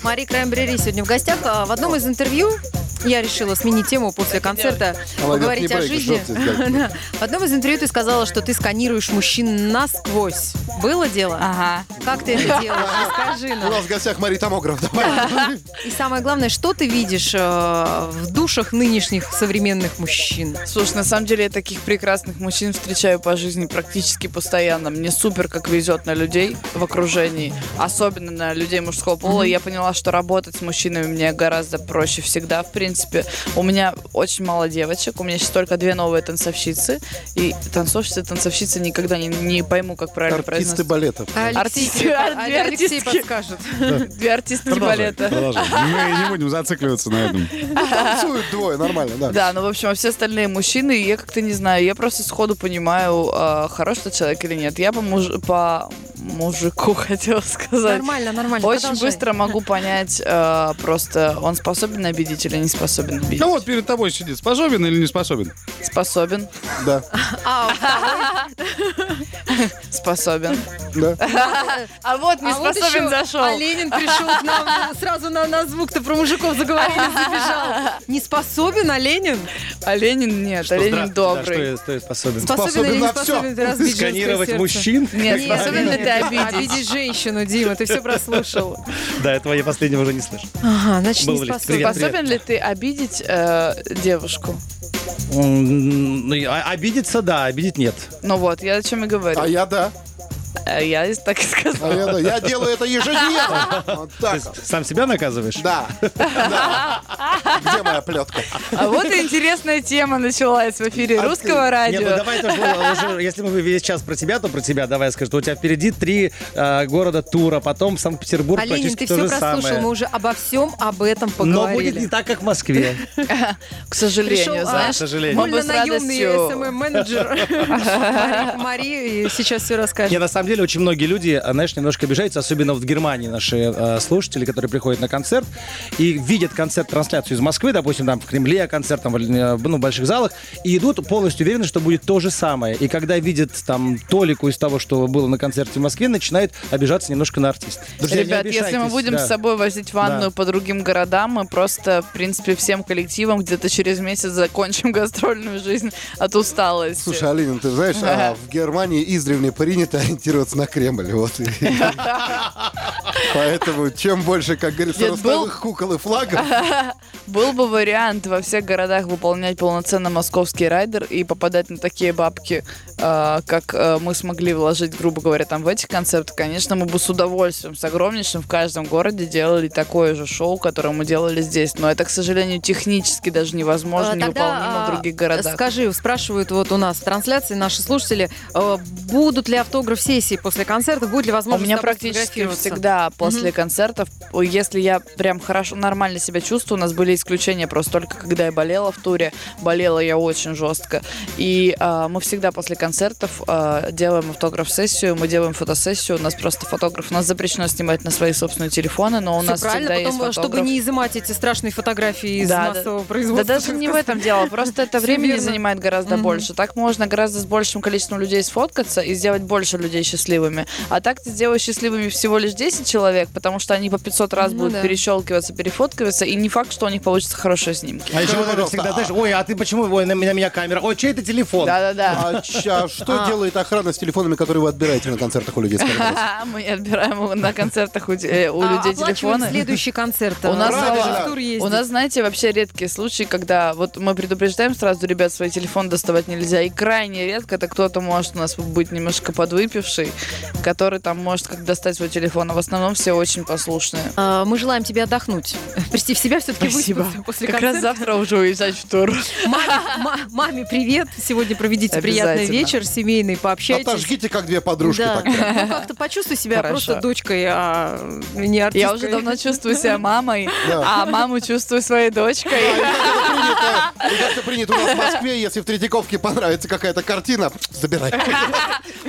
Мария Краймбрери сегодня в гостях. А, В одном из интервью я решила сменить тему после концерта, Она поговорить о жизни. Да. В одном из интервью ты сказала, что ты сканируешь мужчин насквозь. Было дело? Ага. Как ты это делаешь? Расскажи У нам. нас в гостях Мария Томограф. Давай. И самое главное, что ты видишь э, в душах нынешних современных мужчин? Слушай, на самом деле я таких прекрасных мужчин встречаю по жизни практически постоянно. Мне супер как везет на людей в окружении, особенно на людей мужского пола. Я поняла, что работать с мужчинами мне гораздо проще всегда, в принципе. У меня очень мало девочек, у меня сейчас только две новые танцовщицы. И танцовщицы, танцовщицы никогда не, не пойму, как правильно Артисты произносить. балета. Артисты- ар- две Алексей артистки. подскажет. Две артистки Продолжай, балета. продолжай. Мы не будем зацикливаться на этом. Танцуют двое, нормально, да. Да, ну, в общем, а все остальные мужчины, я как-то не знаю, я просто сходу понимаю, а, хороший тот человек или нет. Я по, муж- по мужику хотела сказать. Нормально, нормально. Очень продолжай. быстро могу понять, а, просто он способен обидеть или не способен обидеть. Ну вот перед тобой сидит. Способен или не способен? Способен, Да, А, способен. да. А вот не а способен зашел. А Ленин пришел к нам, сразу на, звук-то про мужиков заговорили, забежал. Не способен, а Ленин? А Ленин нет, а Ленин добрый. что способен? Способен, или не способен Сканировать мужчин? Нет, способен ли ты нет, обидеть? Обидеть женщину, Дима, ты все прослушал. Да, этого я последнего уже не слышу. Ага, значит, Был не способен. Привет. Способен ли ты обидеть э, девушку? Ну, а- Обидеться, да, обидеть нет. Ну вот, я о чем и говорю. А я да. А я так и сказала. А я да. Я делаю это ежедневно. Вот так. вот. Сам себя наказываешь? Да. Да. Где моя плетка? А вот и интересная тема началась в эфире А русского Нет, радио. ну давай тоже, уже, если мы весь час про тебя, то про тебя давай я скажу, что у тебя впереди три э, города тура, потом Санкт-Петербург, Ленин, практически ты все прослушал, самое. мы уже обо всем об этом Но будет поговорили. не так, как в Москве. К сожалению, Пришел, а, знаешь. к сожалению. с наемный СММ-менеджер Мари- Мария сейчас все расскажет. Не, на самом деле очень многие люди, а, знаешь, немножко обижаются, особенно вот в Германии наши э, слушатели, которые приходят на концерт и видят концерт-трансляцию из Москвы, допустим, там в Кремле концерт, там в э, ну, больших залах, и идут полностью уверены, что будет то же самое. И когда видят там толику из того, что было на концерте в Москве, начинают обижаться немножко на артиста. Друзья, Ребят, если мы будем да. с собой возить ванную Да. по другим городам, мы просто, в принципе, всем коллективам где-то через месяц закончим гастрольную жизнь от усталости. Слушай, Алина, ты знаешь, а, в Германии издревле принято ориентироваться ориентироваться на Кремль. Вот. Поэтому чем больше, как говорится, ростовых кукол и флагов, Был бы вариант во всех городах выполнять полноценно московский райдер и попадать на такие бабки, э, как э, мы смогли вложить, грубо говоря, там в этих концертах, конечно, мы бы с удовольствием, с огромнейшим в каждом городе делали такое же шоу, которое мы делали здесь. Но это, к сожалению, технически даже невозможно, А, невыполнимо в а, других городах. Скажи, спрашивают вот у нас в трансляции наши слушатели, будут ли автограф-сессии после концерта, будет ли У возможность меня с тобой практически всегда после концертов, если я прям хорошо, нормально себя чувствую, у нас были исключения просто только когда я болела в туре, болела я очень жестко. И а, мы всегда после концертов а, делаем автограф-сессию, мы делаем фотосессию, у нас просто фотограф, у нас запрещено снимать на свои собственные телефоны, но у Всё нас правильно, всегда потом, есть чтобы фотограф. не изымать эти страшные фотографии из Да, да. массового Да производства. даже так не в этом дело, просто это времени занимает гораздо больше. Так можно гораздо с большим количеством людей сфоткаться и сделать больше людей счастливыми. А так ты сделаешь счастливыми всего лишь 10 человек, потому что они по 500 раз Ну будут да. перещелкиваться, перефоткиваться, и не факт, что у них получатся хорошие снимки. А еще вот всегда, знаешь, ой, а ты почему, ой, на меня, меня камера, ой, чей это телефон? Да-да-да. а ча- что делает охрана с телефонами, которые вы отбираете на концертах у людей? Мы отбираем на концертах у, те- у А, людей телефоны. следующий концерт. У нас, тур ездит. у нас, знаете, вообще редкие случаи, когда вот мы предупреждаем сразу, ребят, свой телефон доставать нельзя. И крайне редко это кто-то может у нас быть немножко подвыпивший, который там может как достать свой телефон. А в основном все очень послушные. А, Мы желаем тебе отдохнуть, прийти в себя, все-таки Спасибо. после Как раз концерта. завтра уже уезжать в тур. Маме, ма- маме привет. Сегодня проведите приятный вечер семейный, пообщайтесь. Отожгите, как две подружки. Да, ну как-то почувствуй себя Хорошо. просто дочкой, а не артисткой. Я уже давно чувствую себя мамой, а маму чувствую своей дочкой. И как это принято у нас в Москве, если в Третьяковке понравится какая-то картина, забирай.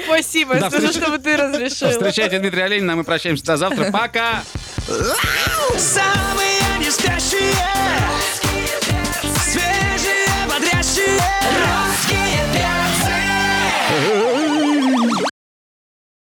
Спасибо, встреча- чтобы ты разрешил. Встречайте Дмитрия Оленина, мы прощаемся до завтра. Пока! Самые настоящие!